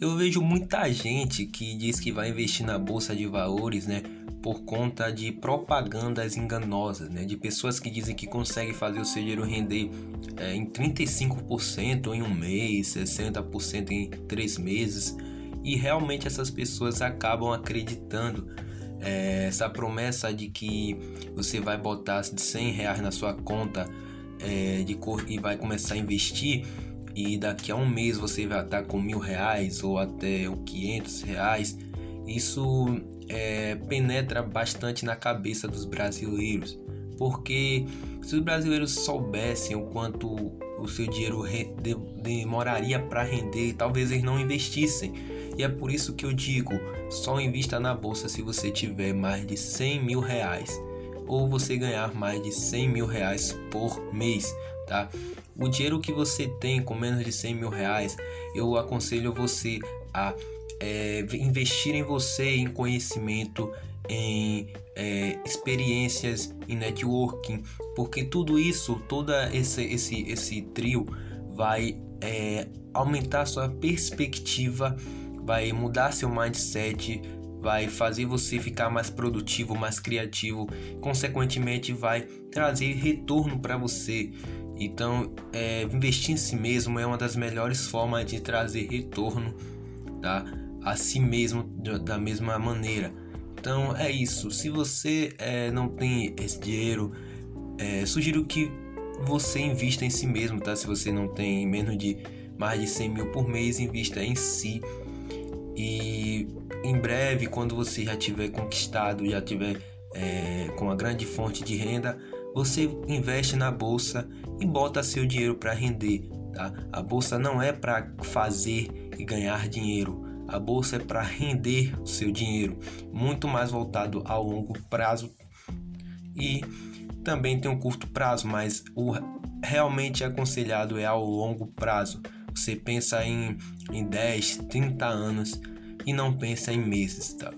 Eu vejo muita gente que diz que vai investir na bolsa de valores, né? Por conta de propagandas enganosas, né? De pessoas que dizem que conseguem fazer o seu dinheiro render é, em 35% em um mês, 60% em três meses. E realmente essas pessoas acabam acreditando é, essa promessa de que você vai botar 100 reais na sua conta é, de cor e vai começar a investir e daqui a um mês você vai estar com mil reais ou até 500 reais, isso é, penetra bastante na cabeça dos brasileiros, porque se os brasileiros soubessem o quanto o seu dinheiro demoraria para render, talvez eles não investissem. E é por isso que eu digo: só invista na bolsa se você tiver mais de 100 mil reais ou você ganhar mais de 100 mil reais por mês, tá? O dinheiro que você tem com menos de 100 mil reais, eu aconselho você a é, investir em você, em conhecimento, em é, experiências, em networking, porque tudo isso, toda esse, esse, esse trio vai é, aumentar sua perspectiva, vai mudar seu mindset, vai fazer você ficar mais produtivo, mais criativo, consequentemente vai trazer retorno para você. Então, é, investir em si mesmo é uma das melhores formas de trazer retorno tá? a si mesmo da mesma maneira. Então, é isso. Se você é, não tem esse dinheiro, é, sugiro que você invista em si mesmo, tá? Se você não tem menos de mais de 100 mil por mês, invista em si. E em breve, quando você já tiver conquistado, já tiver é, com uma grande fonte de renda, você investe na bolsa e bota seu dinheiro para render. Tá? A bolsa não é para fazer e ganhar dinheiro. A bolsa é para render o seu dinheiro, muito mais voltado ao longo prazo e também tem um curto prazo, mas o realmente aconselhado é ao longo prazo. Você pensa em, em 10, 30 anos e não pensa em meses, tá?